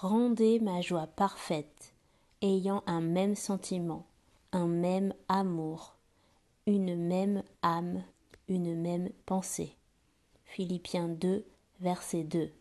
rendez ma joie parfaite, ayant un même sentiment, un même amour, une même âme, une même pensée. Philippiens 2, verset 2.